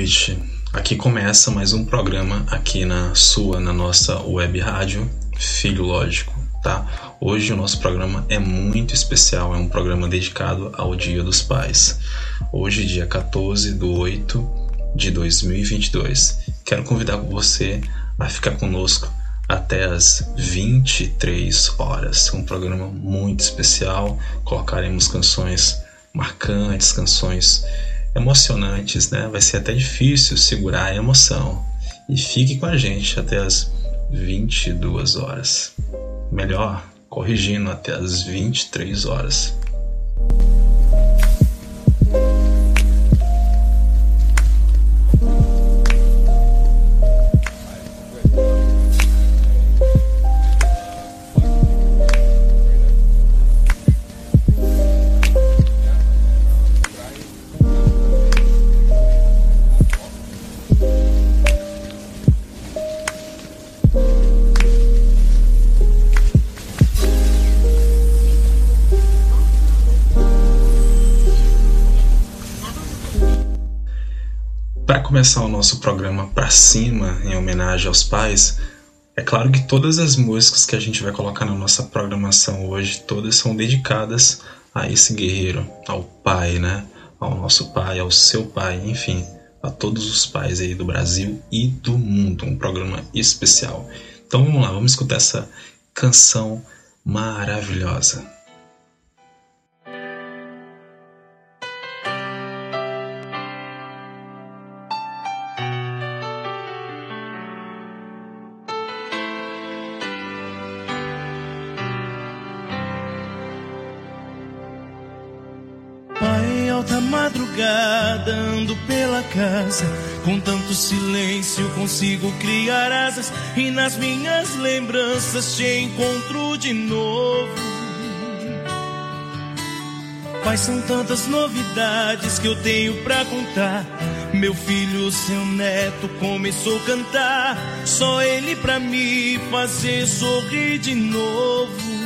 Noite. Aqui começa mais um programa aqui na sua, na nossa web rádio Filho Lógico, tá? Hoje o nosso programa é muito especial, é um programa dedicado ao Dia dos Pais. Hoje, dia 14 de 8 de 2022. Quero convidar você a ficar conosco até as 23 horas. Um programa muito especial. Colocaremos canções marcantes, canções emocionantes, né? Vai ser até difícil segurar a emoção. E fique com a gente até as 22 horas. Melhor, corrigindo até as 23 horas. Começar o nosso programa para cima, em homenagem aos pais, é claro que todas as músicas que a gente vai colocar na nossa programação hoje, todas são dedicadas a esse guerreiro, ao pai, né? Ao nosso pai, ao seu pai, enfim, a todos os pais aí do Brasil e do mundo. Um programa especial. Então vamos lá, vamos escutar essa canção maravilhosa. Casa. Com tanto silêncio consigo criar asas. E nas minhas lembranças te encontro de novo. Quais são tantas novidades que eu tenho pra contar. Meu filho, seu neto, começou a cantar. Só ele pra me fazer sorrir de novo.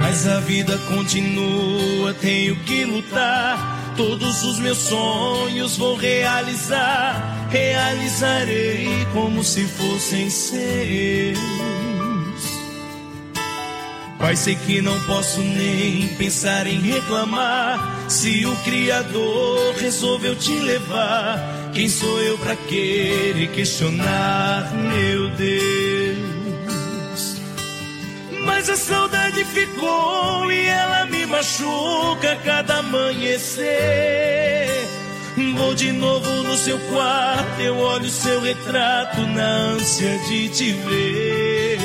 Mas a vida continua, tenho que lutar. Todos os meus sonhos vou realizar. Realizarei como se fossem seus. Pai, sei que não posso nem pensar em reclamar. Se o Criador resolveu te levar, quem sou eu para querer questionar, meu Deus? Mas a saudade ficou e ela me machuca cada amanhecer. Vou de novo no seu quarto, eu olho seu retrato na ânsia de te ver.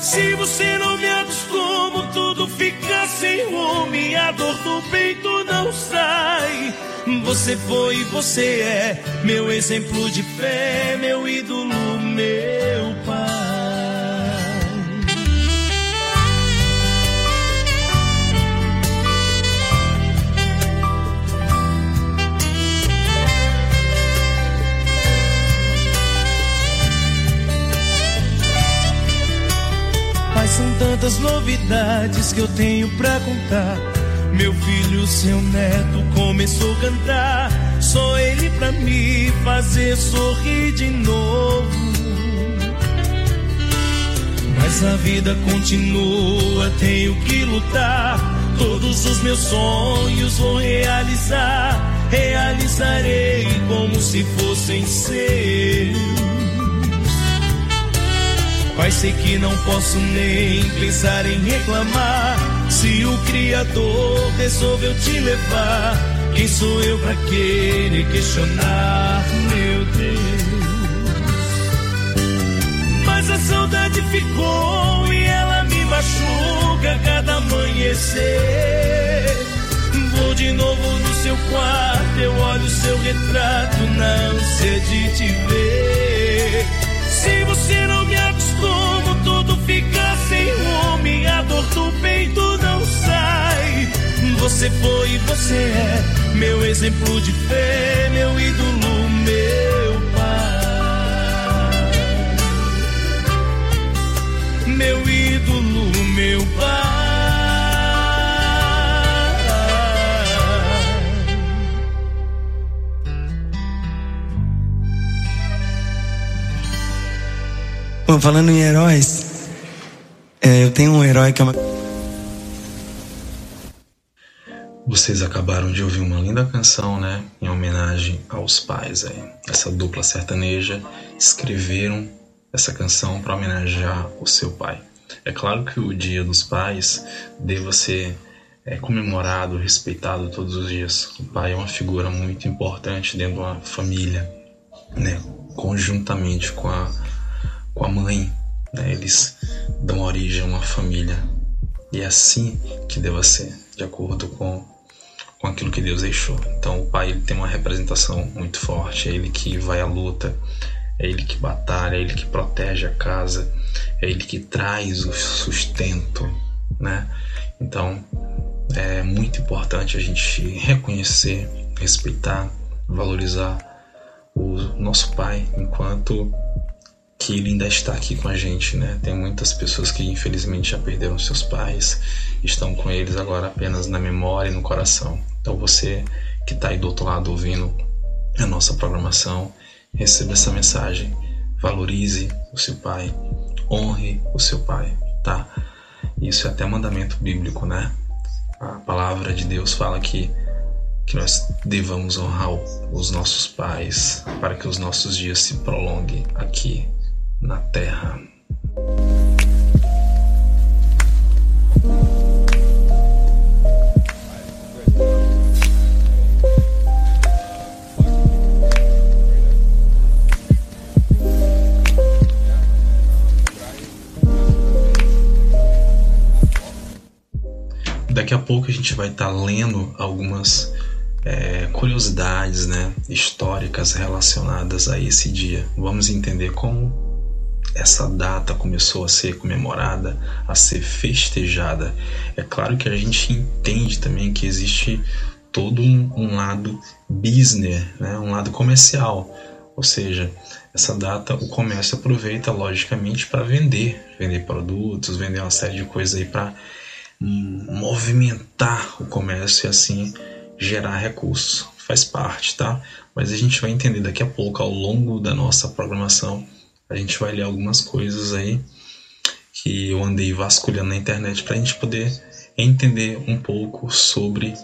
Se você não me acostuma, tudo fica sem rumo a dor do peito não sai. Você foi e você é meu exemplo de fé, meu ídolo, meu pai. São tantas novidades que eu tenho pra contar. Meu filho, seu neto, começou a cantar. Só ele pra me fazer sorrir de novo. Mas a vida continua, tenho que lutar. Todos os meus sonhos vou realizar. Realizarei como se fossem seus. Pai, sei que não posso nem pensar em reclamar. Se o Criador resolveu te levar, quem sou eu pra querer questionar, meu Deus? Mas a saudade ficou e ela me machuca cada amanhecer. Vou de novo no seu quarto, eu olho seu retrato na ânsia de te ver. Se você não me como tudo fica sem rumo, a dor do peito não sai. Você foi e você é meu exemplo de fé, meu ídolo, meu pai. Meu ídolo, meu pai. Falando em heróis, é, eu tenho um herói que é uma. Vocês acabaram de ouvir uma linda canção, né? Em homenagem aos pais aí. Essa dupla sertaneja escreveram essa canção para homenagear o seu pai. É claro que o Dia dos Pais deva ser é, comemorado, respeitado todos os dias. O pai é uma figura muito importante dentro de uma família, né? Conjuntamente com a, com a mãe, né? Eles dão origem a uma família. E é assim que deva ser, de acordo com, com aquilo que Deus deixou. Então o pai ele tem uma representação muito forte, é ele que vai à luta, é ele que batalha, é ele que protege a casa, é ele que traz o sustento, né? Então é muito importante a gente reconhecer, respeitar, valorizar o nosso pai enquanto que ele ainda está aqui com a gente, né? Tem muitas pessoas que infelizmente já perderam seus pais, estão com eles agora apenas na memória e no coração. Então você que está aí do outro lado ouvindo a nossa programação, receba essa mensagem, valorize o seu pai, honre o seu pai, tá? Isso é até mandamento bíblico, né? A palavra de Deus fala que que nós devamos honrar os nossos pais para que os nossos dias se prolonguem aqui na terra. Daqui a pouco a gente vai estar tá lendo algumas é, curiosidades né, históricas relacionadas a esse dia. Vamos entender como essa data começou a ser comemorada, a ser festejada. É claro que a gente entende também que existe todo um, um lado business, né? um lado comercial. Ou seja, essa data o comércio aproveita logicamente para vender, vender produtos, vender uma série de coisas aí para movimentar o comércio e assim gerar recursos. Faz parte, tá? Mas a gente vai entender daqui a pouco ao longo da nossa programação a gente vai ler algumas coisas aí que eu andei vasculhando na internet para a gente poder entender um pouco sobre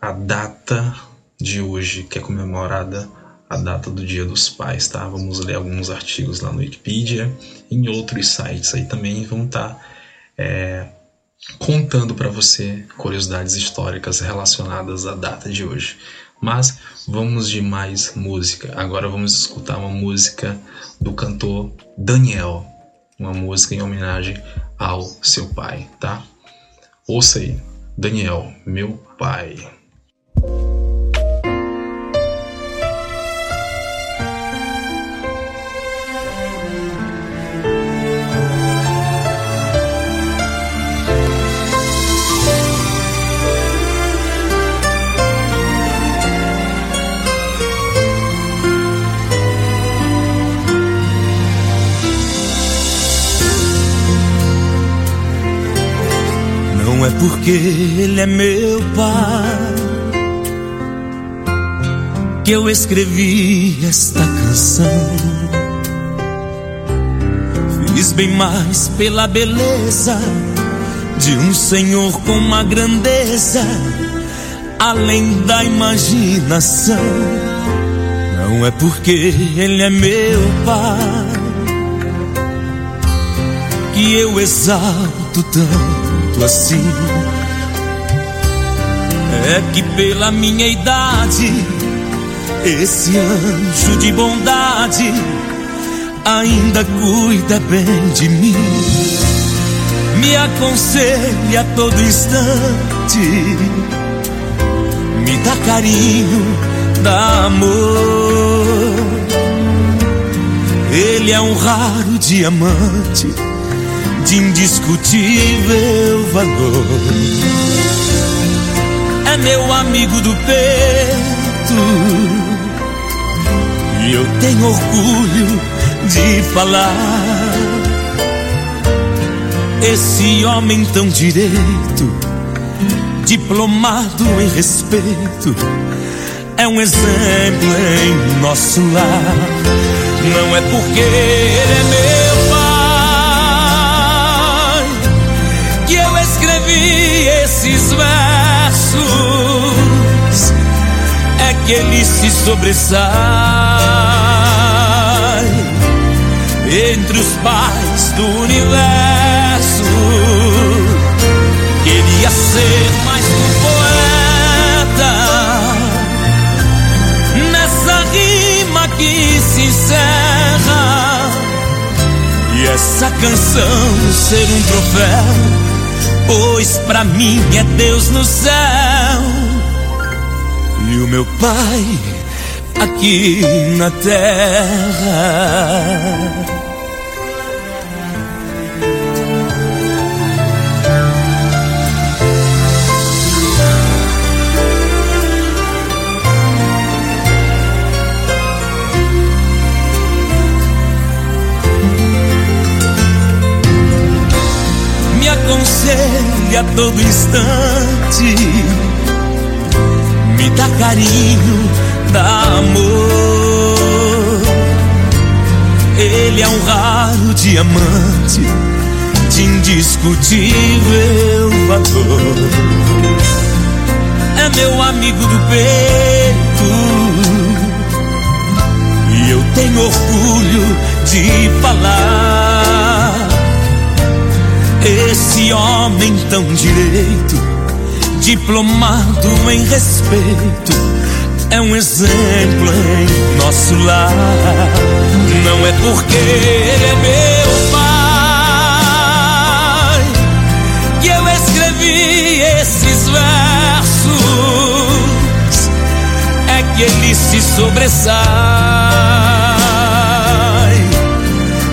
a data de hoje, que é comemorada a data do Dia dos Pais, tá? Vamos ler alguns artigos lá no Wikipedia, em outros sites aí também vão estar tá, é, contando para você curiosidades históricas relacionadas à data de hoje. Mas vamos de mais música. Agora vamos escutar uma música do cantor Daniel, uma música em homenagem ao seu pai, tá? Ouça aí, Daniel, meu pai. É porque ele é meu pai que eu escrevi esta canção. Fiz bem mais pela beleza de um senhor com uma grandeza além da imaginação. Não é porque ele é meu pai que eu exalto tanto assim. É que pela minha idade, esse anjo de bondade ainda cuida bem de mim. Me aconselha a todo instante, me dá carinho, dá amor. Ele é um raro diamante de indiscutível valor. É meu amigo do peito e eu tenho orgulho de falar. Esse homem tão direito, diplomado em respeito, é um exemplo em nosso lar. Não é porque ele é meu Jesus é que ele se sobressai entre os pais do universo. Queria ser mais um poeta nessa rima que se encerra e essa canção ser um troféu Pois pra mim é Deus no céu e o meu pai aqui na terra. Aconselha a todo instante me dá carinho, dá amor. Ele é um raro diamante de indiscutível valor. É meu amigo do peito e eu tenho orgulho de falar. Esse homem tão direito diplomado em respeito, é um exemplo em nosso lar. Não é porque ele é meu pai que eu escrevi esses versos, é que ele se sobressai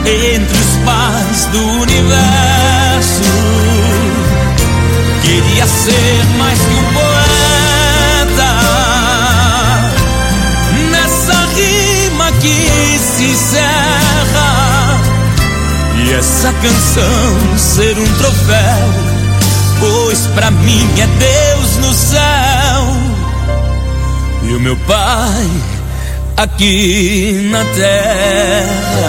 entre os pais do universo Queria ser mais que um poeta. Nessa rima que se encerra. E essa canção ser um troféu, pois pra mim é Deus no céu. E o meu pai aqui na terra.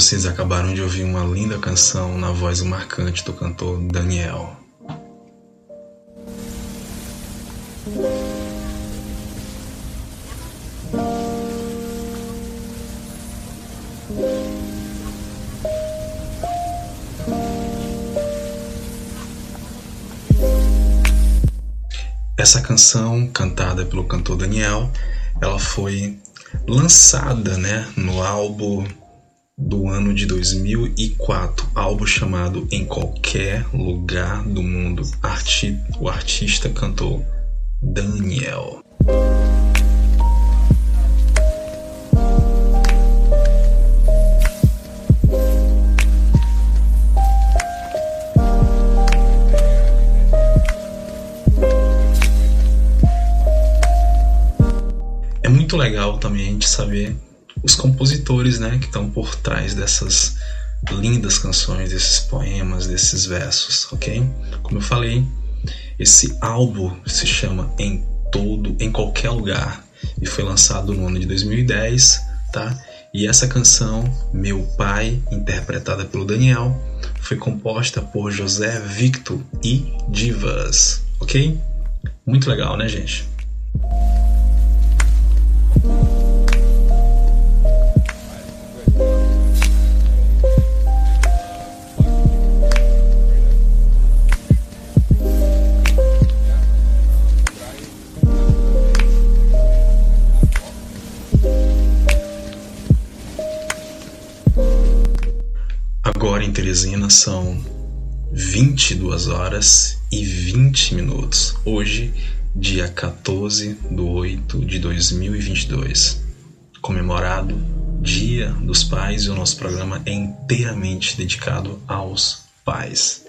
Vocês acabaram de ouvir uma linda canção na voz marcante do cantor Daniel. Essa canção, cantada pelo cantor Daniel, ela foi lançada né, no álbum do ano de 2004, álbum chamado Em Qualquer Lugar do Mundo. Arti o artista cantou Daniel. É muito legal também a gente saber os compositores né, que estão por trás dessas lindas canções, desses poemas, desses versos, ok? Como eu falei, esse álbum se chama Em Todo, em Qualquer Lugar e foi lançado no ano de 2010, tá? E essa canção, Meu Pai, interpretada pelo Daniel, foi composta por José Victor e Divas, ok? Muito legal, né, gente? Teresina são 22 horas e 20 minutos. Hoje, dia 14 de 8 de 2022, comemorado Dia dos Pais e o nosso programa é inteiramente dedicado aos pais.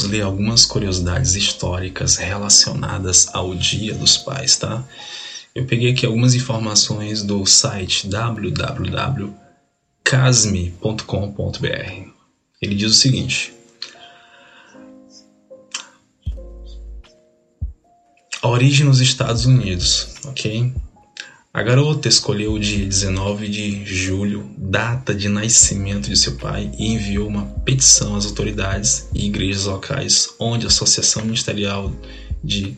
Vamos ler algumas curiosidades históricas relacionadas ao Dia dos Pais, tá? Eu peguei aqui algumas informações do site www.casme.com.br. Ele diz o seguinte: A origem nos Estados Unidos, ok? A garota escolheu o dia 19 de julho, data de nascimento de seu pai, e enviou uma petição às autoridades e igrejas locais, onde a Associação Ministerial de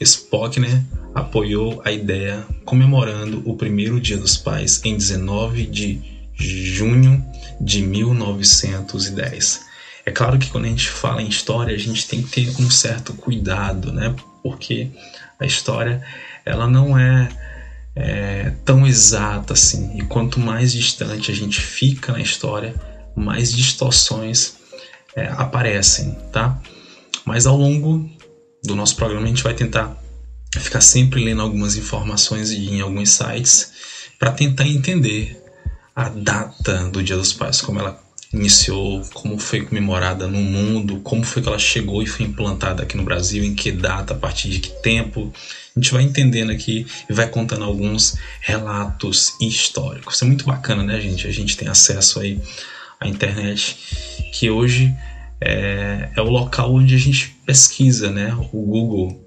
Spockner apoiou a ideia, comemorando o primeiro Dia dos Pais em 19 de junho de 1910. É claro que quando a gente fala em história, a gente tem que ter um certo cuidado, né? Porque a história ela não é, é tão exata assim. E quanto mais distante a gente fica na história, mais distorções é, aparecem, tá? Mas ao longo do nosso programa a gente vai tentar ficar sempre lendo algumas informações em alguns sites para tentar entender a data do Dia dos Pais, como ela iniciou, como foi comemorada no mundo, como foi que ela chegou e foi implantada aqui no Brasil, em que data, a partir de que tempo. A gente vai entendendo aqui e vai contando alguns relatos históricos. É muito bacana, né, gente? A gente tem acesso aí à internet, que hoje é, é o local onde a gente pesquisa, né? O Google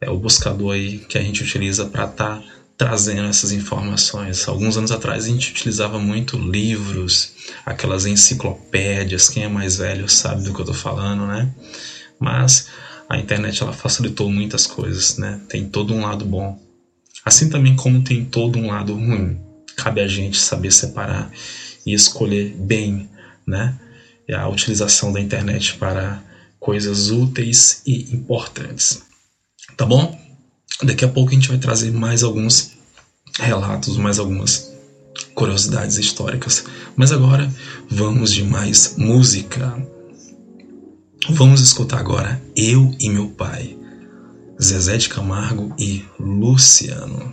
é o buscador aí que a gente utiliza para estar tá trazendo essas informações. Alguns anos atrás a gente utilizava muito livros, aquelas enciclopédias, quem é mais velho sabe do que eu estou falando, né? Mas a internet ela facilitou muitas coisas, né? Tem todo um lado bom, assim também como tem todo um lado ruim. Cabe a gente saber separar e escolher bem, né? A utilização da internet para coisas úteis e importantes. Tá bom? Daqui a pouco a gente vai trazer mais alguns relatos, mais algumas curiosidades históricas. Mas agora vamos de mais música. Vamos escutar agora Eu e Meu Pai, Zezé de Camargo e Luciano.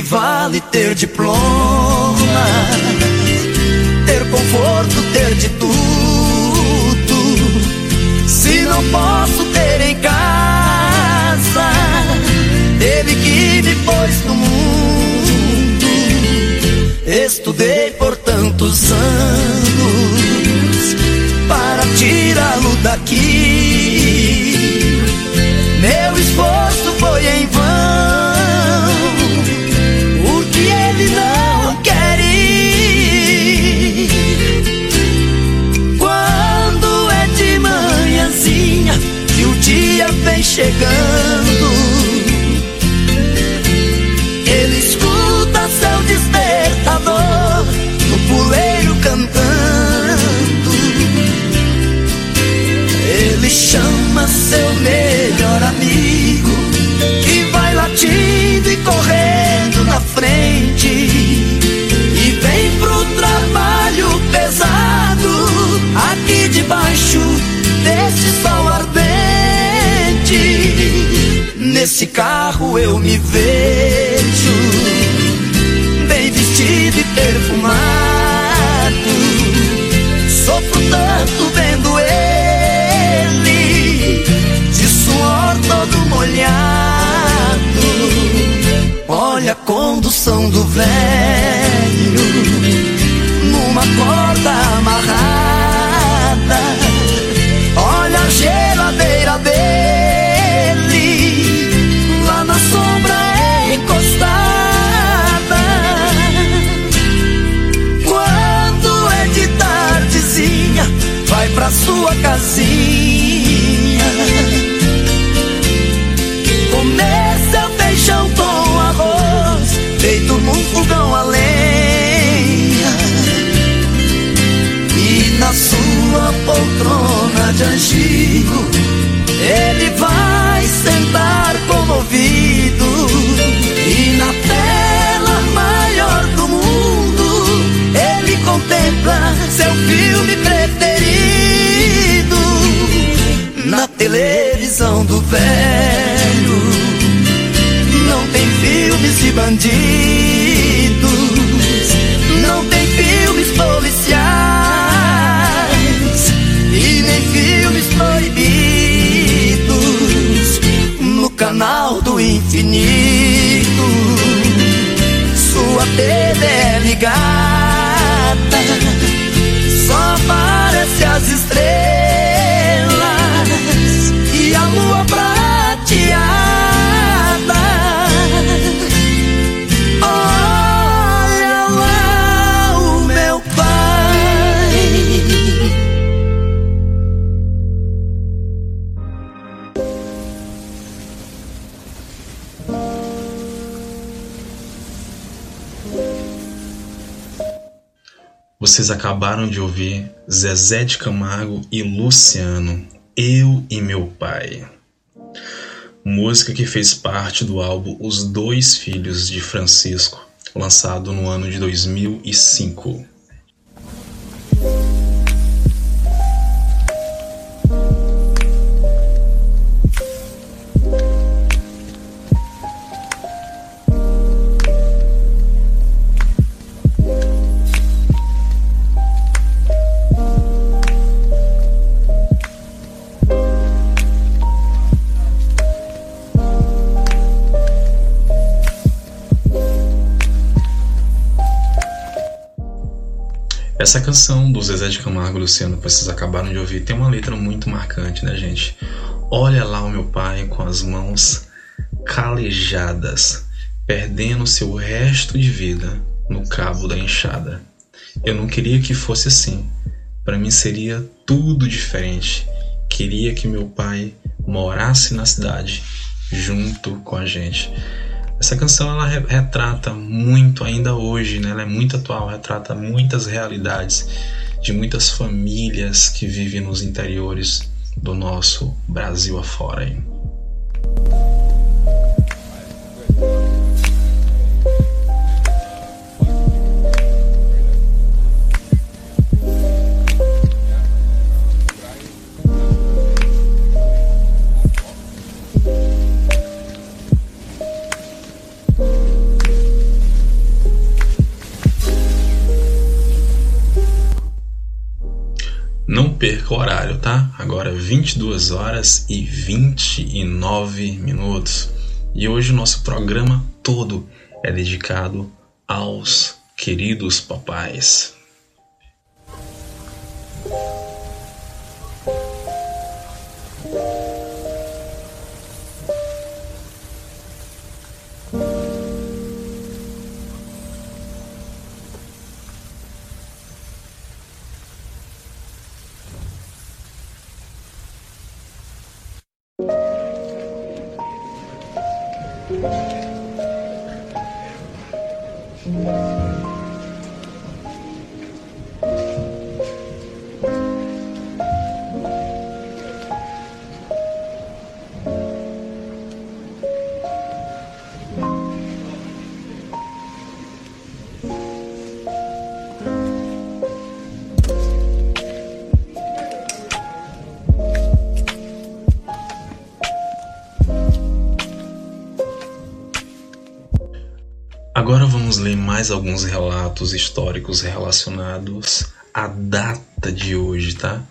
vale ter diploma, ter conforto, ter de tudo. Se não posso ter em casa, teve que me pôs no mundo. Estudei por tantos anos para tirá-lo daqui. Meu esforço foi em vão. Chegando. Ele escuta seu despertador no puleiro cantando. Ele chama seu melhor amigo que vai latindo e correndo na frente. E vem pro trabalho pesado aqui debaixo desse sol Nesse carro eu me vejo bem vestido e perfumado. Sofro tanto vendo ele de suor todo molhado. Sua casinha. Vocês acabaram de ouvir Zezé de Camargo e Luciano eu e Meu Pai. Música que fez parte do álbum Os Dois Filhos de Francisco, lançado no ano de 2005. Essa canção do Zezé de Camargo e Luciano que vocês acabaram de ouvir tem uma letra muito marcante, né, gente? Olha lá o meu pai com as mãos calejadas, perdendo seu resto de vida no cabo da enxada. Eu não queria que fosse assim. Para mim seria tudo diferente. Queria que meu pai morasse na cidade junto com a gente. Essa canção ela retrata muito ainda hoje, né? Ela é muito atual, retrata muitas realidades de muitas famílias que vivem nos interiores do nosso Brasil afora. Aí. perca o horário, tá? Agora 22 horas e 29 minutos. E hoje o nosso programa todo é dedicado aos queridos papais. Vamos ler mais alguns relatos históricos relacionados à data de hoje, tá?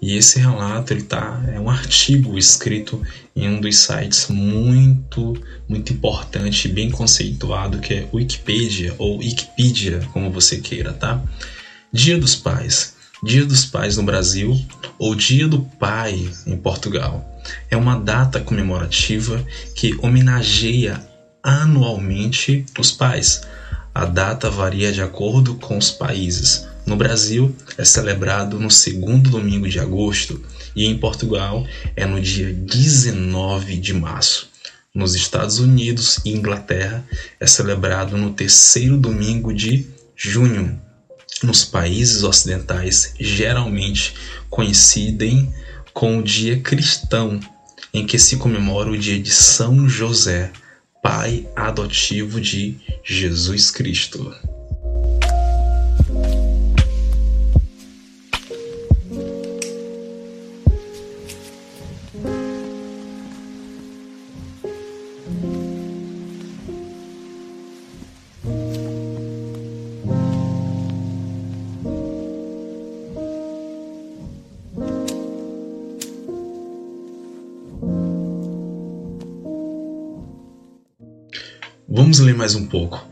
E esse relato ele tá é um artigo escrito em um dos sites muito muito importante, bem conceituado que é Wikipedia ou Wikipedia, como você queira, tá? Dia dos Pais. Dia dos Pais no Brasil ou Dia do Pai em Portugal. É uma data comemorativa que homenageia anualmente os pais. A data varia de acordo com os países. No Brasil é celebrado no segundo domingo de agosto e em Portugal é no dia 19 de março. Nos Estados Unidos e Inglaterra é celebrado no terceiro domingo de junho. Nos países ocidentais, geralmente coincidem com o dia cristão, em que se comemora o dia de São José, pai adotivo de Jesus Cristo. Mais um pouco.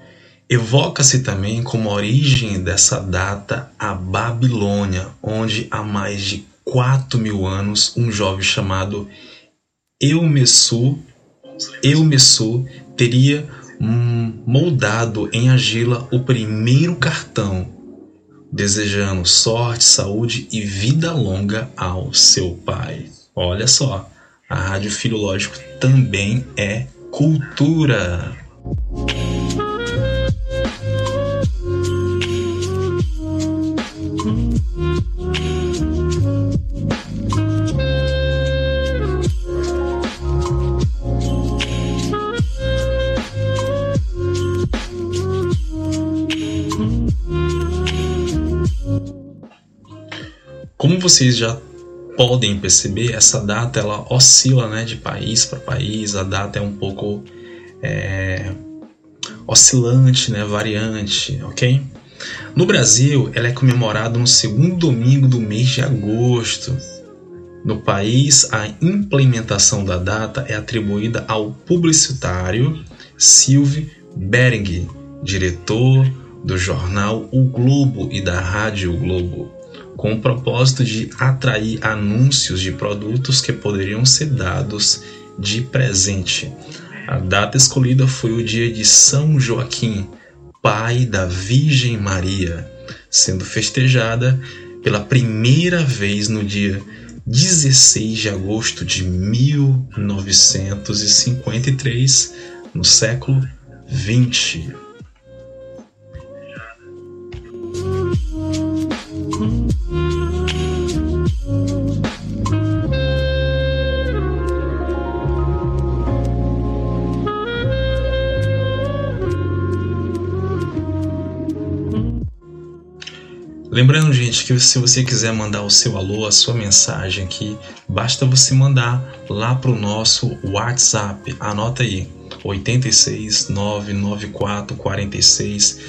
Evoca-se também como origem dessa data a Babilônia, onde há mais de 4 mil anos um jovem chamado Eumessu, Eumessu teria moldado em argila o primeiro cartão, desejando sorte, saúde e vida longa ao seu pai. Olha só, a Rádio Filológico também é cultura. Como vocês já podem perceber, essa data ela oscila né, de país para país, a data é um pouco é, oscilante, né, variante, ok? No Brasil, ela é comemorada no segundo domingo do mês de agosto. No país, a implementação da data é atribuída ao publicitário Silvio Bering, diretor do jornal O Globo e da Rádio Globo, com o propósito de atrair anúncios de produtos que poderiam ser dados de presente. A data escolhida foi o dia de São Joaquim, pai da Virgem Maria, sendo festejada pela primeira vez no dia 16 de agosto de 1953, no século 20. Lembrando, gente, que se você quiser mandar o seu alô, a sua mensagem aqui, basta você mandar lá para o nosso WhatsApp. Anota aí: 86 994 46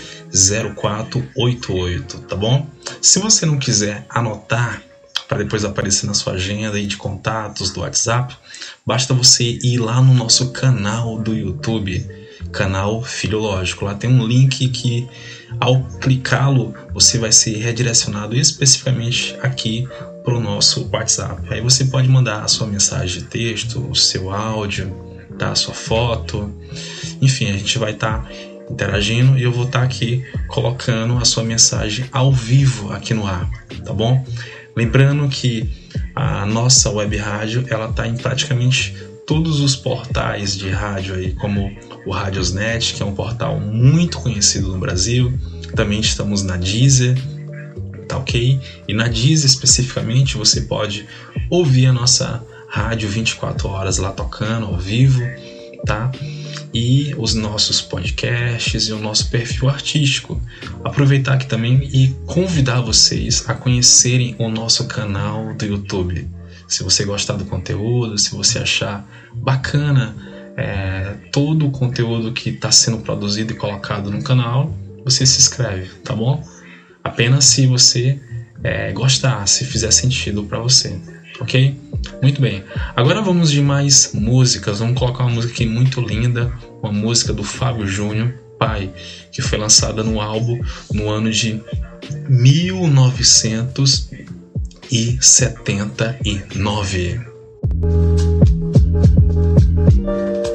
0488, tá bom? Se você não quiser anotar para depois aparecer na sua agenda aí de contatos do WhatsApp, basta você ir lá no nosso canal do YouTube, canal Filológico. Lá tem um link que ao clicá-lo, você vai ser redirecionado especificamente aqui para o nosso WhatsApp. Aí você pode mandar a sua mensagem de texto, o seu áudio, tá? a sua foto. Enfim, a gente vai estar tá interagindo e eu vou estar tá aqui colocando a sua mensagem ao vivo aqui no ar, tá bom? Lembrando que a nossa web rádio ela está em praticamente todos os portais de rádio aí, como o Radiosnet, que é um portal muito conhecido no Brasil. Também estamos na Deezer, tá ok? E na Deezer especificamente você pode ouvir a nossa rádio 24 horas lá tocando ao vivo, tá? E os nossos podcasts e o nosso perfil artístico. Aproveitar aqui também e convidar vocês a conhecerem o nosso canal do YouTube. Se você gostar do conteúdo, se você achar bacana é, todo o conteúdo que está sendo produzido e colocado no canal, você se inscreve, tá bom? Apenas se você é, gostar, se fizer sentido para você, ok? Muito bem. Agora vamos de mais músicas. Vamos colocar uma música aqui muito linda, uma música do Fábio Júnior, Pai, que foi lançada no álbum no ano de 1979. Pai,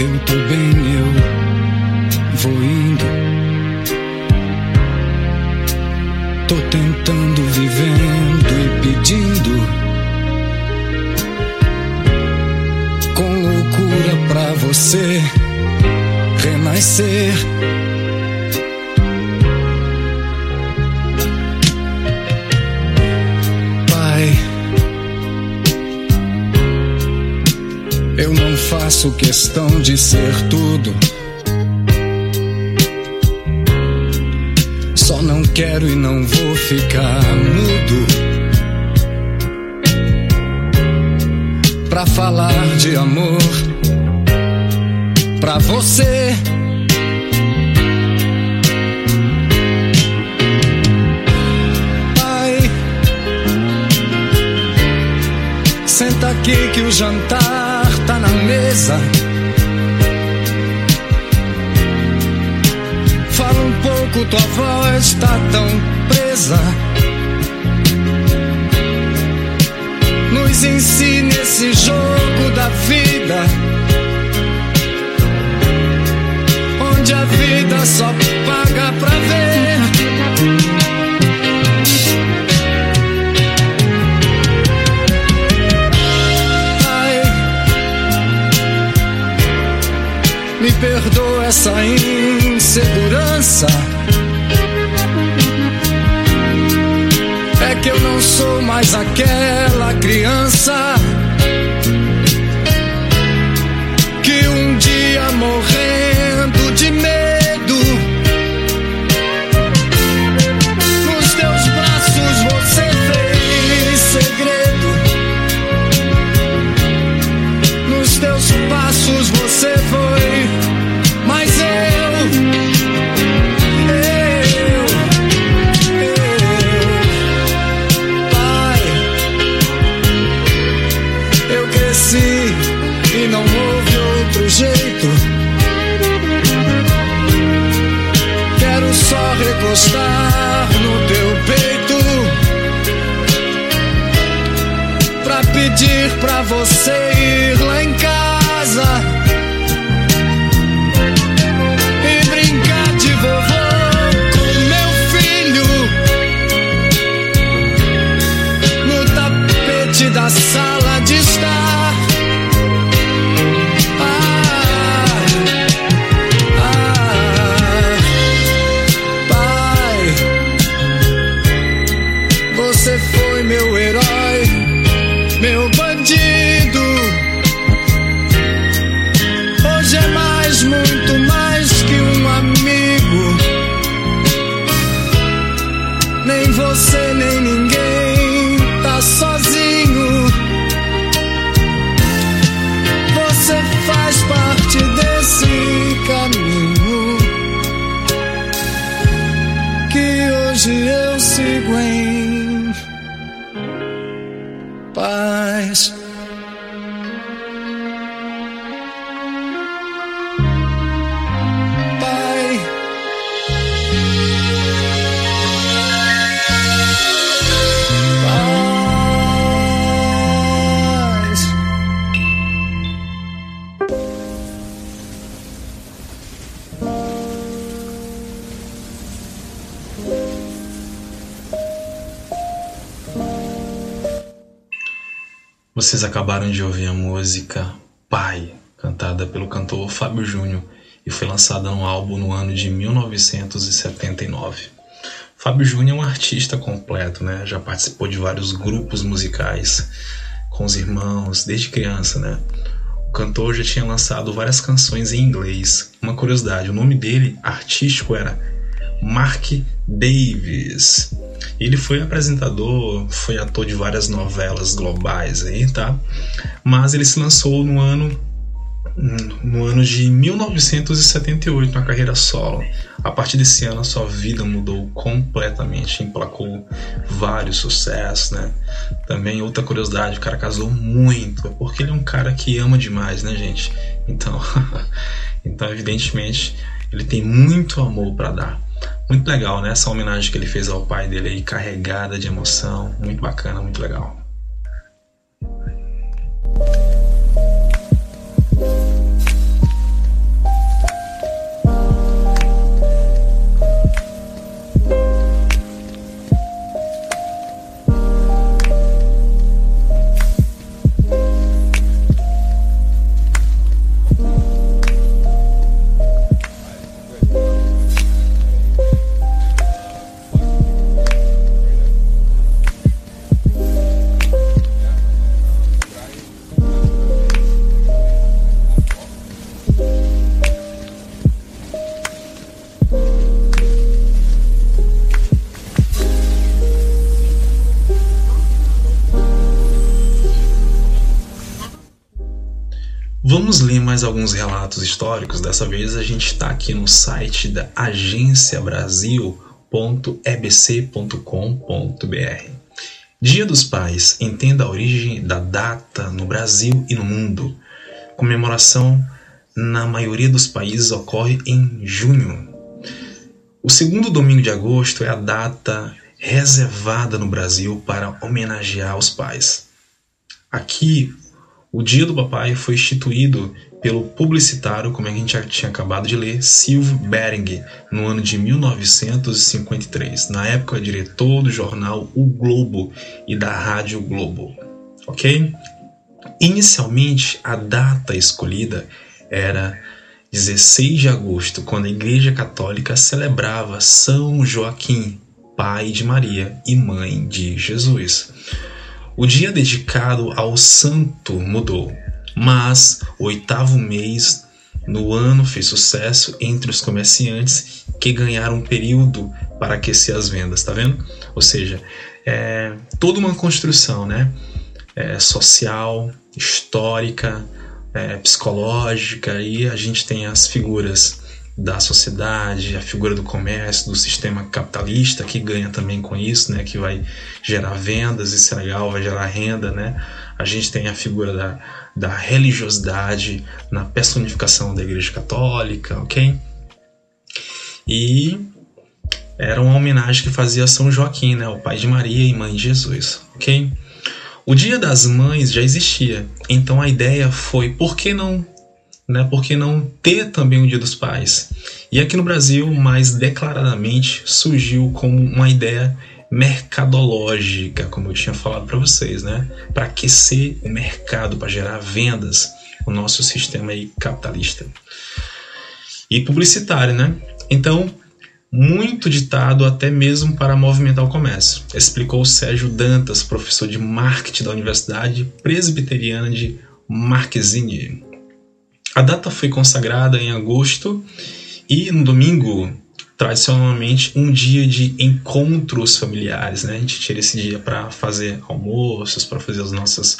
eu tô bem, eu vou indo. Tô tentando, vivendo e pedindo pra você renascer. Eu não faço questão de ser tudo. Só não quero e não vou ficar mudo. Pra falar de amor pra você. Pai, senta aqui que o jantar tá na mesa. Fala um pouco, tua voz tá tão presa. Nos ensine esse jogo da vida onde a vida só paga pra ver. Perdoa essa insegurança. É que eu não sou mais aquela criança Vocês acabaram de ouvir a música Pai, cantada pelo cantor Fábio Júnior e foi lançada no álbum no ano de 1979. Fábio Júnior é um artista completo, né? Já participou de vários grupos musicais com os irmãos desde criança, né? O cantor já tinha lançado várias canções em inglês. Uma curiosidade, o nome dele artístico era Mark Davis. Ele foi apresentador, foi ator de várias novelas globais aí, tá? Mas ele se lançou no ano no ano de 1978 na carreira solo. A partir desse ano, a sua vida mudou completamente, emplacou vários sucessos, né? Também outra curiosidade, o cara casou muito, porque ele é um cara que ama demais, né, gente? Então, então evidentemente, ele tem muito amor para dar. Muito legal, né? Essa homenagem que ele fez ao pai dele aí, carregada de emoção, muito bacana, muito legal. Mais alguns relatos históricos. Dessa vez a gente está aqui no site da agenciabrasil.ebc.com.br. Dia dos Pais entenda a origem da data no Brasil e no mundo. Comemoração na maioria dos países ocorre em junho. O segundo domingo de agosto é a data reservada no Brasil para homenagear os pais. Aqui o Dia do Papai foi instituído pelo publicitário, como a gente já tinha acabado de ler, Silvio Bering, no ano de 1953, na época diretor do jornal O Globo e da Rádio Globo. Ok? Inicialmente, a data escolhida era 16 de agosto, quando a Igreja Católica celebrava São Joaquim, pai de Maria e mãe de Jesus. O dia dedicado ao santo mudou, mas o oitavo mês no ano fez sucesso entre os comerciantes que ganharam um período para aquecer as vendas, tá vendo? Ou seja, é toda uma construção, né? É, social, histórica, é, psicológica e a gente tem as figuras da sociedade, a figura do comércio, do sistema capitalista que ganha também com isso, né, que vai gerar vendas, isso é legal, vai gerar renda, né? A gente tem a figura da, da religiosidade na personificação da Igreja Católica, ok? E era uma homenagem que fazia São Joaquim, né, o pai de Maria e mãe de Jesus, ok? O Dia das Mães já existia, então a ideia foi por que não né? Por que não ter também o Dia dos Pais? E aqui no Brasil, mais declaradamente, surgiu como uma ideia mercadológica, como eu tinha falado para vocês, né? Para aquecer o mercado, para gerar vendas, o nosso sistema aí capitalista e publicitário, né? Então, muito ditado até mesmo para movimentar o comércio, explicou Sérgio Dantas, professor de marketing da Universidade Presbiteriana de Marquezine. A data foi consagrada em agosto e no domingo, tradicionalmente, um dia de encontros familiares. Né? A gente tira esse dia para fazer almoços, para fazer as nossas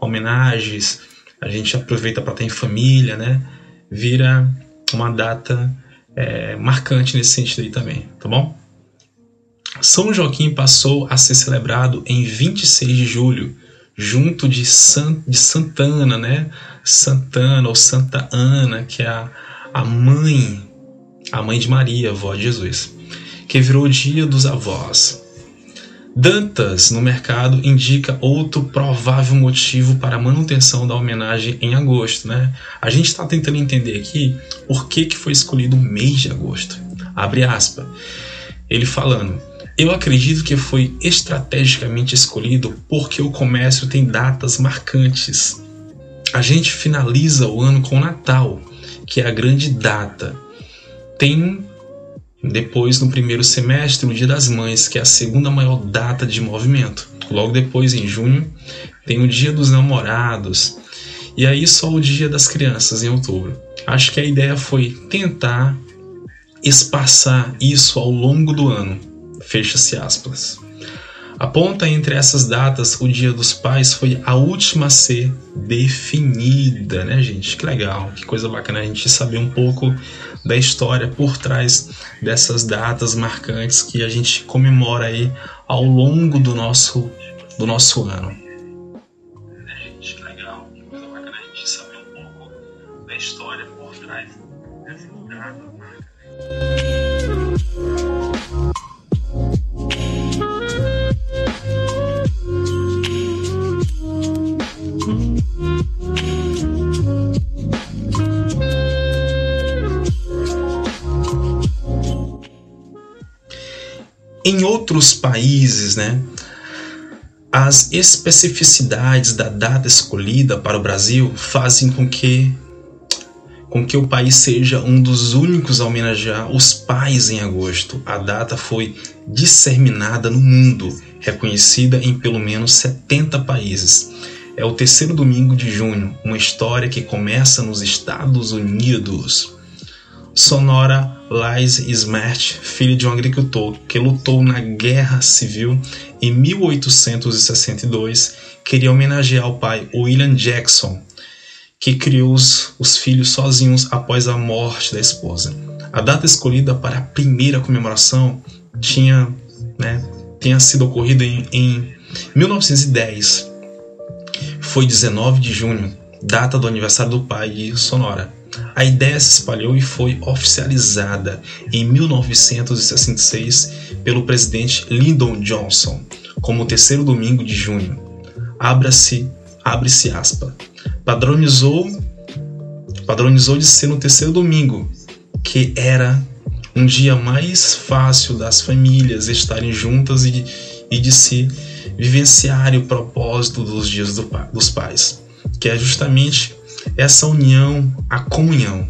homenagens, a gente aproveita para estar em família, né? Vira uma data é, marcante nesse sentido aí também, tá bom? São Joaquim passou a ser celebrado em 26 de julho, junto de, San, de Santana, né? Santana ou Santa Ana, que é a, a mãe, a mãe de Maria, avó de Jesus, que virou o dia dos avós. Dantas, no mercado, indica outro provável motivo para a manutenção da homenagem em agosto. Né? A gente está tentando entender aqui por que, que foi escolhido o mês de agosto. Abre aspas. Ele falando, eu acredito que foi estrategicamente escolhido porque o comércio tem datas marcantes a gente finaliza o ano com o Natal, que é a grande data. Tem depois, no primeiro semestre, o Dia das Mães, que é a segunda maior data de movimento. Logo depois, em junho, tem o Dia dos Namorados. E aí só o Dia das Crianças, em outubro. Acho que a ideia foi tentar espaçar isso ao longo do ano. Fecha-se aspas. A ponta entre essas datas, o Dia dos Pais foi a última a ser definida, né, gente? Que legal, que coisa bacana a gente saber um pouco da história por trás dessas datas marcantes que a gente comemora aí ao longo do nosso do nosso ano. Em outros países, né, as especificidades da data escolhida para o Brasil fazem com que com que o país seja um dos únicos a homenagear os pais em agosto. A data foi disseminada no mundo, reconhecida em pelo menos 70 países. É o terceiro domingo de junho, uma história que começa nos Estados Unidos. Sonora Lise Smart, filho de um agricultor que lutou na Guerra Civil em 1862, queria homenagear o pai William Jackson, que criou os, os filhos sozinhos após a morte da esposa. A data escolhida para a primeira comemoração tinha, né, tinha sido ocorrida em, em 1910. Foi 19 de junho, data do aniversário do pai de Sonora. A ideia se espalhou e foi oficializada em 1966 pelo presidente Lyndon Johnson como o terceiro domingo de junho. Abra-se, abre-se aspa. Padronizou, padronizou de ser no terceiro domingo, que era um dia mais fácil das famílias estarem juntas e, e de se vivenciar o propósito dos dias do, dos pais, que é justamente essa união, a comunhão.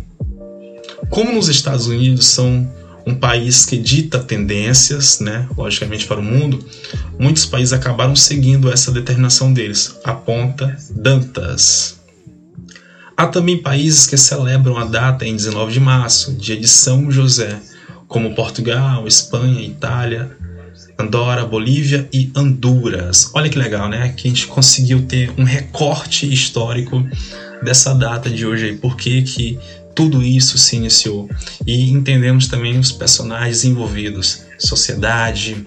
Como nos Estados Unidos são um país que dita tendências, né, logicamente para o mundo, muitos países acabaram seguindo essa determinação deles, aponta Dantas. Há também países que celebram a data em 19 de março, dia de São José, como Portugal, Espanha, Itália, Andorra, Bolívia e Honduras. Olha que legal, né? Que a gente conseguiu ter um recorte histórico dessa data de hoje aí, por que, que tudo isso se iniciou. E entendemos também os personagens envolvidos, sociedade,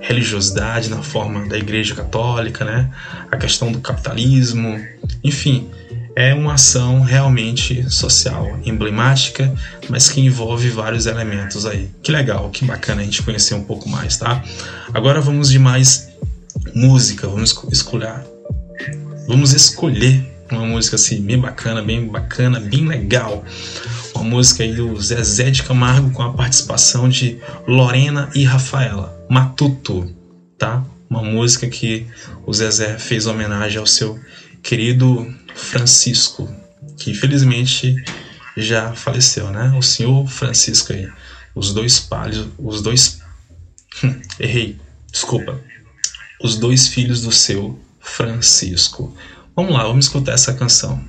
religiosidade na forma da Igreja Católica, né? a questão do capitalismo, enfim, é uma ação realmente social, emblemática, mas que envolve vários elementos aí. Que legal, que bacana a gente conhecer um pouco mais, tá? Agora vamos de mais música, vamos escolher, vamos escolher uma música assim bem bacana, bem bacana, bem legal. Uma música aí do Zezé de Camargo com a participação de Lorena e Rafaela, Matuto, tá? Uma música que o Zezé fez homenagem ao seu querido Francisco, que infelizmente já faleceu, né? O senhor Francisco aí. Os dois palhos, os dois. Errei, desculpa. Os dois filhos do seu Francisco. Vamos lá, vamos escutar essa canção.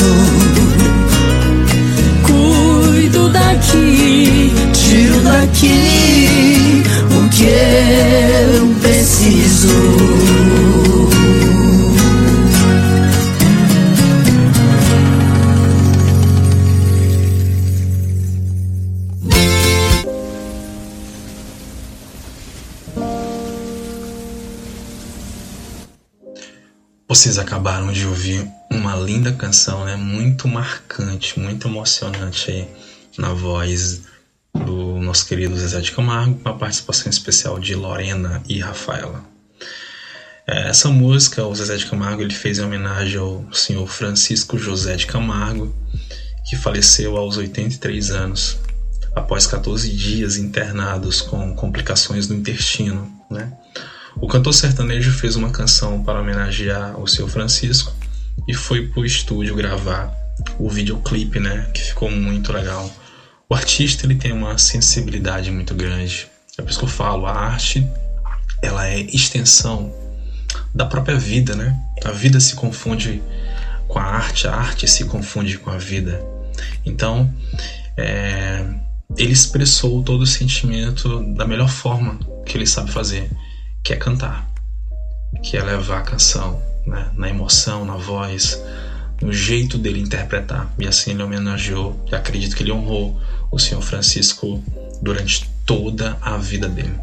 fool Muito marcante, muito emocionante aí na voz do nosso querido Zezé de Camargo, com a participação especial de Lorena e Rafaela. É, Essa música, o Zezé de Camargo, ele fez em homenagem ao senhor Francisco José de Camargo, que faleceu aos 83 anos, após 14 dias internados com complicações no intestino, né? O cantor sertanejo fez uma canção para homenagear o seu Francisco e foi pro estúdio gravar o videoclipe, né, que ficou muito legal. O artista ele tem uma sensibilidade muito grande. É por isso que eu falo, a arte ela é extensão da própria vida, né? A vida se confunde com a arte, a arte se confunde com a vida. Então, é, ele expressou todo o sentimento da melhor forma que ele sabe fazer, que é cantar, que é levar a canção né, na emoção, na voz, no jeito dele interpretar. E assim ele homenageou, e acredito que ele honrou o Senhor Francisco durante toda a vida dele.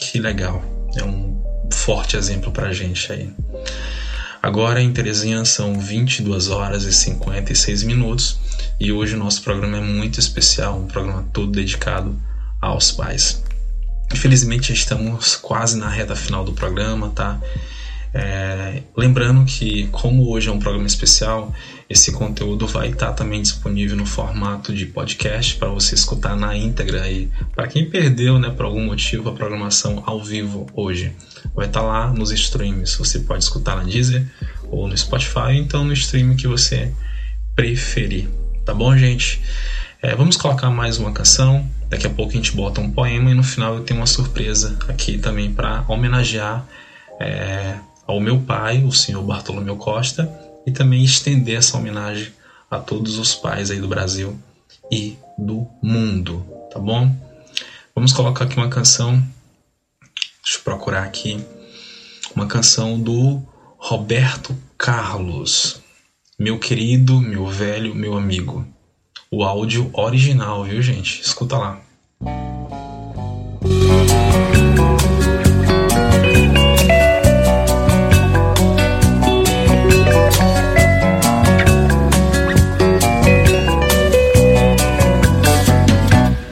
Que legal, é um forte exemplo para gente aí. Agora em Terezinha são 22 horas e 56 minutos e hoje o nosso programa é muito especial, um programa todo dedicado aos pais. Infelizmente estamos quase na reta final do programa, tá? É, lembrando que, como hoje é um programa especial, esse conteúdo vai estar também disponível no formato de podcast para você escutar na íntegra aí. Para quem perdeu, né, por algum motivo, a programação ao vivo hoje, vai estar lá nos streams. Você pode escutar na Deezer ou no Spotify, então no stream que você preferir. Tá bom, gente? É, vamos colocar mais uma canção. Daqui a pouco a gente bota um poema e no final eu tenho uma surpresa aqui também para homenagear. É, ao meu pai, o senhor Bartolomeu Costa, e também estender essa homenagem a todos os pais aí do Brasil e do mundo, tá bom? Vamos colocar aqui uma canção. Deixa eu procurar aqui uma canção do Roberto Carlos. Meu querido, meu velho, meu amigo. O áudio original, viu, gente? Escuta lá.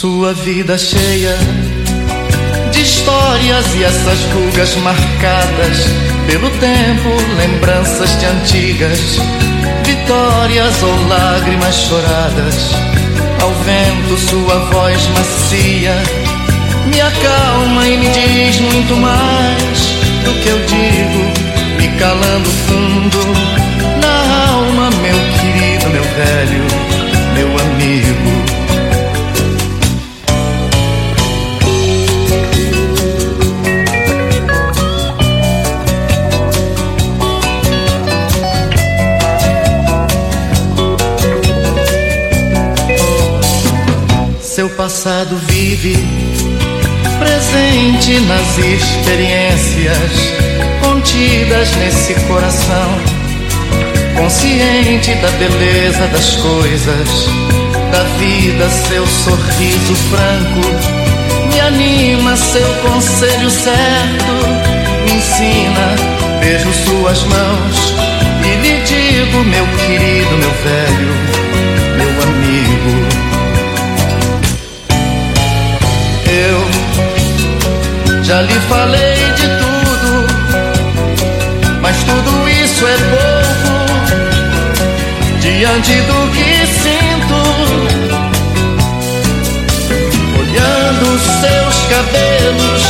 Sua vida cheia de histórias e essas rugas marcadas pelo tempo, lembranças de antigas vitórias ou lágrimas choradas. Ao vento, sua voz macia me acalma e me diz muito mais do que eu digo, me calando fundo na alma, meu querido, meu velho, meu amigo. Passado vive presente nas experiências contidas nesse coração, consciente da beleza das coisas, da vida, seu sorriso franco me anima, seu conselho certo me ensina, beijo suas mãos e lhe digo, meu querido, meu velho, meu amigo. Já lhe falei de tudo, mas tudo isso é pouco diante do que sinto. Olhando seus cabelos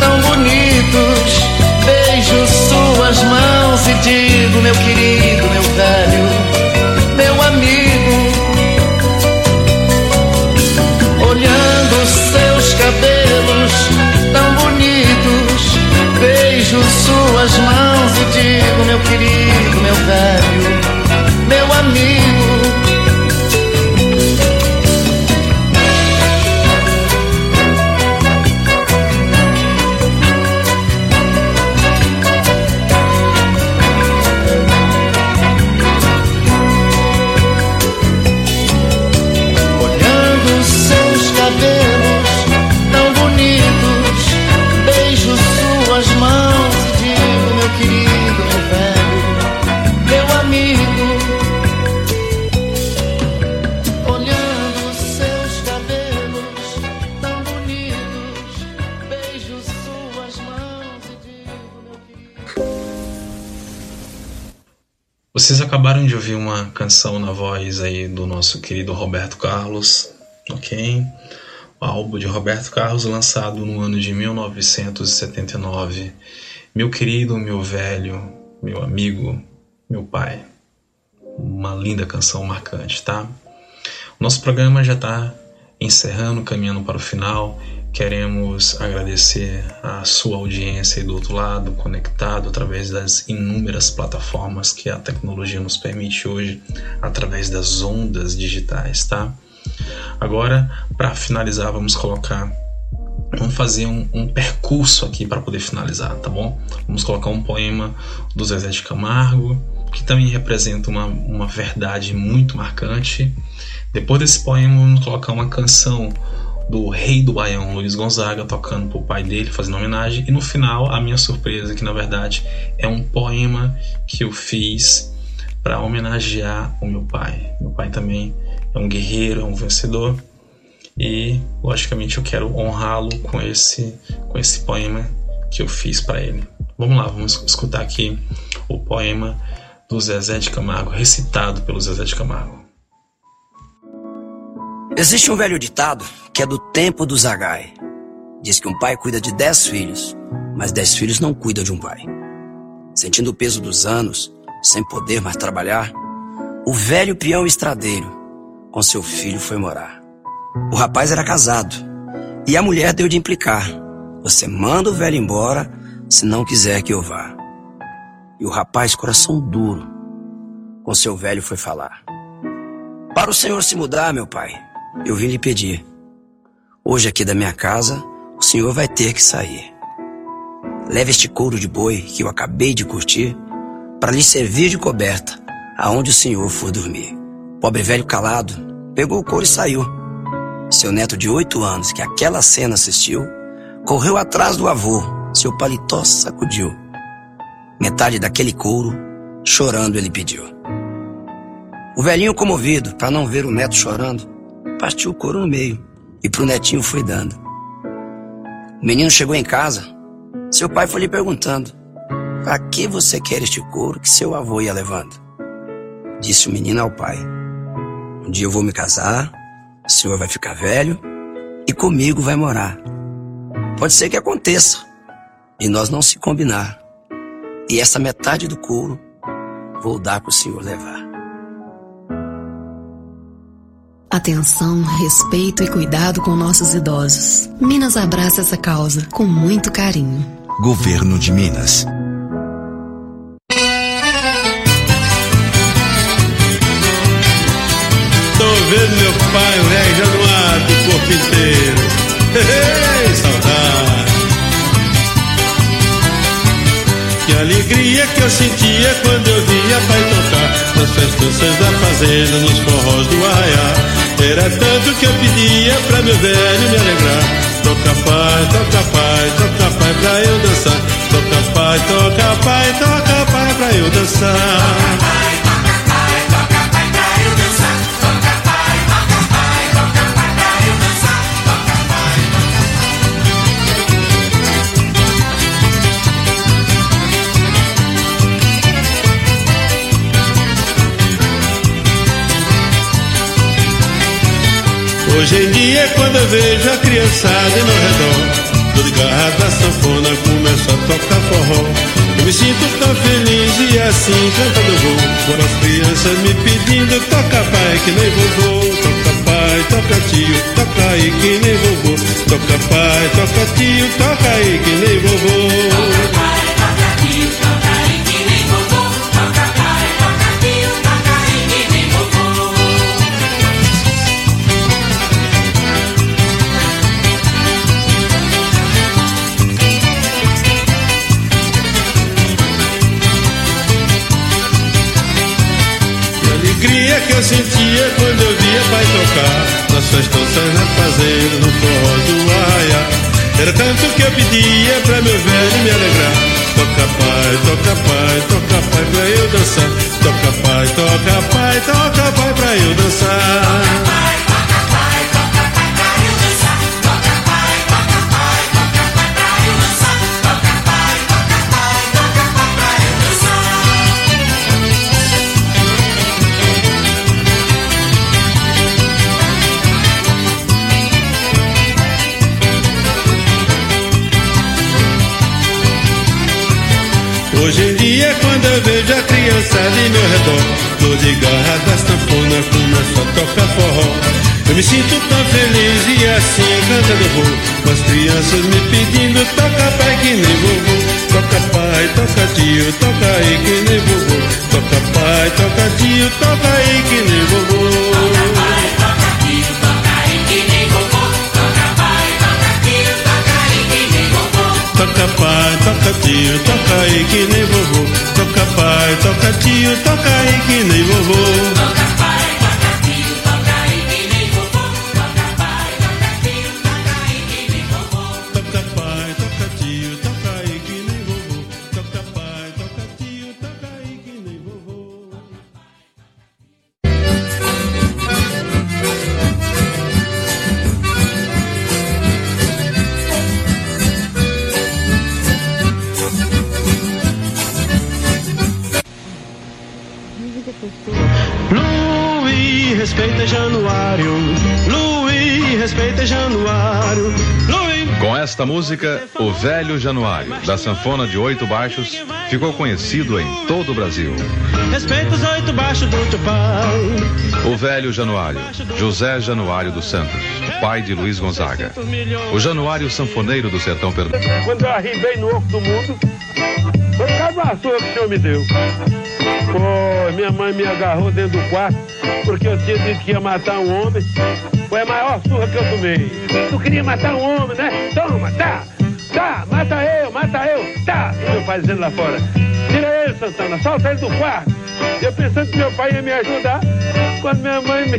tão bonitos, beijo suas mãos e digo, meu querido, meu velho, meu amigo. Olhando seus cabelos suas mãos e digo, meu querido, meu velho, Canção na voz aí do nosso querido Roberto Carlos, ok? O álbum de Roberto Carlos lançado no ano de 1979. Meu querido, meu velho, meu amigo, meu pai. Uma linda canção marcante, tá? Nosso programa já está encerrando, caminhando para o final. Queremos agradecer a sua audiência aí do outro lado, conectado através das inúmeras plataformas que a tecnologia nos permite hoje, através das ondas digitais, tá? Agora, para finalizar, vamos colocar. Vamos fazer um, um percurso aqui para poder finalizar, tá bom? Vamos colocar um poema do Zezé de Camargo, que também representa uma, uma verdade muito marcante. Depois desse poema, vamos colocar uma canção do rei do Baião, Luiz Gonzaga, tocando para o pai dele, fazendo homenagem. E no final, a minha surpresa, que na verdade é um poema que eu fiz para homenagear o meu pai. Meu pai também é um guerreiro, é um vencedor. E logicamente eu quero honrá-lo com esse com esse poema que eu fiz para ele. Vamos lá, vamos escutar aqui o poema do Zezé de Camargo, recitado pelo Zezé de Camargo. Existe um velho ditado que é do tempo do Zagai. Diz que um pai cuida de dez filhos, mas dez filhos não cuidam de um pai. Sentindo o peso dos anos, sem poder mais trabalhar, o velho peão estradeiro com seu filho foi morar. O rapaz era casado e a mulher deu de implicar: você manda o velho embora se não quiser que eu vá. E o rapaz, coração duro, com seu velho foi falar: Para o senhor se mudar, meu pai, eu vim lhe pedir. Hoje aqui da minha casa, o senhor vai ter que sair. Leve este couro de boi que eu acabei de curtir para lhe servir de coberta aonde o senhor for dormir. Pobre velho calado pegou o couro e saiu. Seu neto de oito anos, que aquela cena assistiu, correu atrás do avô, seu paletó sacudiu. Metade daquele couro, chorando, ele pediu. O velhinho comovido, para não ver o neto chorando, partiu o couro no meio e pro netinho foi dando. O menino chegou em casa, seu pai foi lhe perguntando: Para que você quer este couro que seu avô ia levando? Disse o menino ao pai: Um dia eu vou me casar, o senhor vai ficar velho e comigo vai morar. Pode ser que aconteça e nós não se combinar. E essa metade do couro vou dar para o senhor levar. Atenção, respeito e cuidado com nossos idosos. Minas abraça essa causa com muito carinho. Governo de Minas. Tô vendo meu pai, o rei Januário, do corpo inteiro. Ei, saudade. Que alegria que eu sentia quando eu via pai tocar nas festanças da fazenda, nos forrós do arraial. Era tanto que eu pedia pra meu velho me alegrar. Toca pai, toca pai, toca pai pra eu dançar. Toca pai, toca pai, toca pai pra eu dançar. Em dia, quando eu vejo a criançada no redor, do garra da sanfona começa a tocar forró. Eu me sinto tão feliz e assim cantando vou. Por as crianças me pedindo, toca pai que nem vovô. Toca pai, toca tio, toca aí que nem vovô. Toca pai, toca tio, toca aí que nem vovô. Que tocar Nas festanças na fazenda, no forró do arraiá. Era tanto que eu pedia pra meu velho me alegrar. Toca pai, toca pai, toca pai pra eu dançar. Toca pai, toca pai, toca pai pra eu dançar meu redor, tô de garra da sanfona, começo a tocar forró. Eu me sinto tão feliz e assim cantando vou. As crianças me pedindo, toca pai que nem vovô. Toca pai, toca tio, toca aí que nem vovô. Toca pai, toca tio, toca aí que nem vovô. Toca pai, toca tio, toca aí que nem vovô. Toca pai, toca tio, toca aí que nem vovô. Toca pai, toca tio, toca aí que nem vovô. Toca pai, toca tio, toca aí que nem vovô. Esta música, O Velho Januário, da sanfona de oito baixos, ficou conhecido em todo o Brasil. Respeita os oito baixos do teu pai. O Velho Januário, José Januário dos Santos, pai de Luiz Gonzaga. O Januário Sanfoneiro do Sertão Pernambuco. Quando eu arribei no oco do mundo, foi por causa que o senhor me deu. Pô, minha mãe me agarrou dentro do quarto porque eu tinha dito que ia matar um homem. Foi a maior surra que eu tomei. Tu queria matar um homem, né? Toma, tá! Tá, mata eu, mata eu, tá! Meu pai dizendo lá fora, tira ele, Santana, solta ele do quarto. Eu pensando que meu pai ia me ajudar. Quando minha mãe me,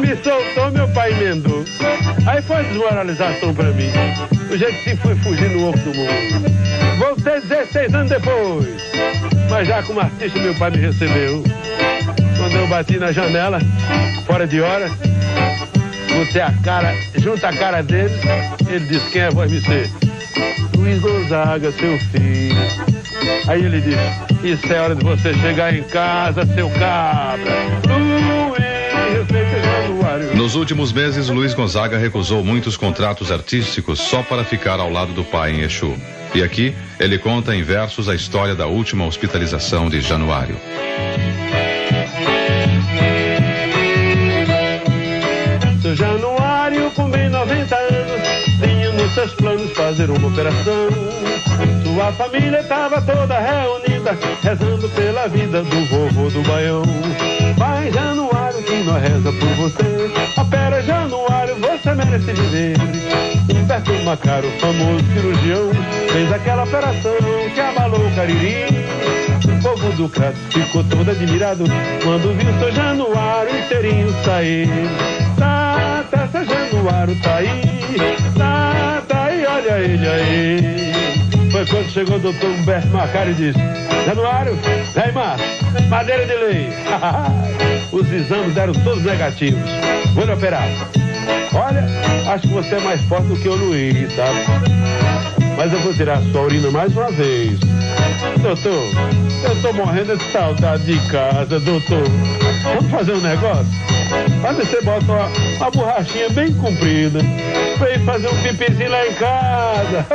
me soltou, meu pai emendou. Aí foi desmoralização pra mim. Do jeito que fui fugir no oco do mundo. Voltei 16 anos depois. Mas já como artista meu pai me recebeu. Quando eu bati na janela, fora de hora, você a cara, junto a cara dele, ele disse, quem é você? Luiz Gonzaga, seu filho. Aí ele disse, isso é hora de você chegar em casa, seu cabra. Nos últimos meses, Luiz Gonzaga recusou muitos contratos artísticos só para ficar ao lado do pai em Exu. E aqui ele conta em versos a história da última hospitalização de Januário. Seus planos fazer uma operação. Sua família estava toda reunida, rezando pela vida do vovô do Baião. Pai Januário, que nós reza por você. Opera Januário, você merece viver. Humberto Macaro, famoso cirurgião, fez aquela operação que abalou o Cariri. O povo do Crato ficou todo admirado quando viu seu Januário inteirinho sair. Tá, tá, Januário tá aí. Tá, olha ele aí. Foi quando chegou o doutor Humberto Macari e disse: Januário, vem madeira de lei. Os exames deram todos negativos. Vou lhe operar. Olha, acho que você é mais forte do que o Luiz, sabe? Mas eu vou tirar sua urina mais uma vez. Doutor, eu tô morrendo de saudade de casa, doutor. Vamos fazer um negócio? Mas você bota uma, uma borrachinha bem comprida pra ir fazer um pipizinho lá em casa.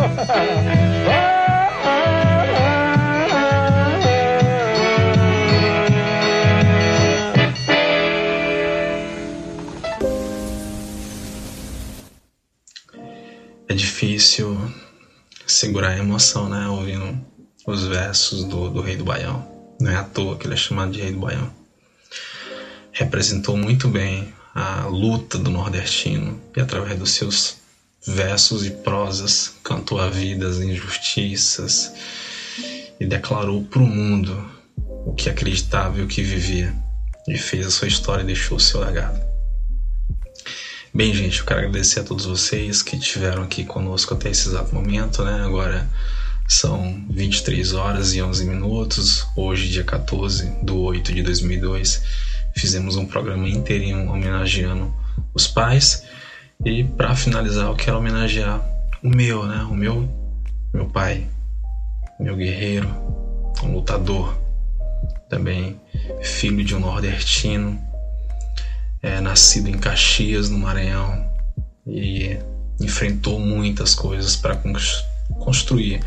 É difícil segurar a emoção, né? Ouvindo os versos do, do Rei do Baião. Não é à toa que ele é chamado de Rei do Baião. Representou muito bem a luta do nordestino e através dos seus versos e prosas cantou a vida, as injustiças e declarou para o mundo o que acreditava e o que vivia e fez a sua história e deixou o seu legado. Bem, gente, eu quero agradecer a todos vocês que estiveram aqui conosco até esse exato momento, né? Agora são 23 horas e 11 minutos. Hoje, dia 14 de 8 de 2002, fizemos um programa inteirinho homenageando os pais. E para finalizar, eu quero homenagear o meu, né? O meu, meu pai, meu guerreiro, um lutador, também filho de um nordestino, é, nascido em Caxias, no Maranhão, e enfrentou muitas coisas para construir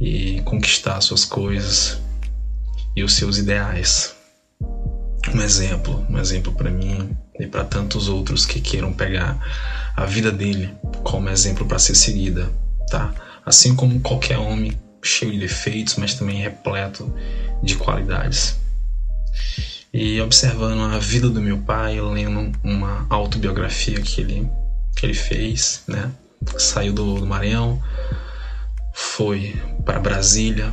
e conquistar suas coisas e os seus ideais. Um exemplo, um exemplo para mim e para tantos outros que queiram pegar a vida dele como exemplo para ser seguida, tá? Assim como qualquer homem cheio de defeitos, mas também repleto de qualidades. E observando a vida do meu pai, lendo uma autobiografia que ele, que ele fez, né? Saiu do, do Maranhão, foi para Brasília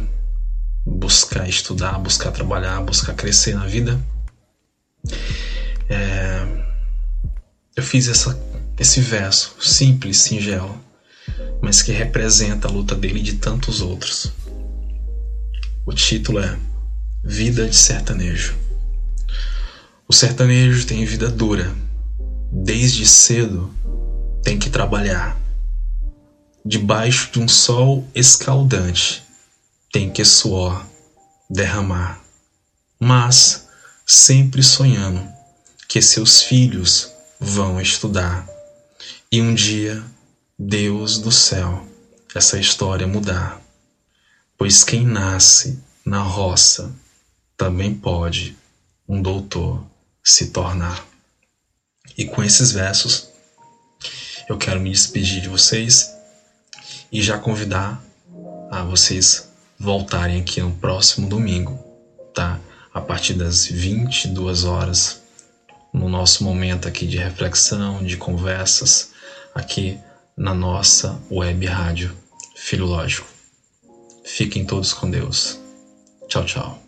buscar estudar, buscar trabalhar, buscar crescer na vida. É, eu fiz essa, esse verso simples, singelo, mas que representa a luta dele e de tantos outros. O título é Vida de Sertanejo. O sertanejo tem vida dura. Desde cedo tem que trabalhar. Debaixo de um sol escaldante tem que suor derramar. Mas sempre sonhando que seus filhos vão estudar e um dia Deus do céu essa história mudar. Pois quem nasce na roça também pode um doutor se tornar. E com esses versos, eu quero me despedir de vocês e já convidar a vocês voltarem aqui no próximo domingo, tá? A partir das 22 horas, no nosso momento aqui de reflexão, de conversas, aqui na nossa web rádio Filho Lógico. Fiquem todos com Deus. Tchau, tchau.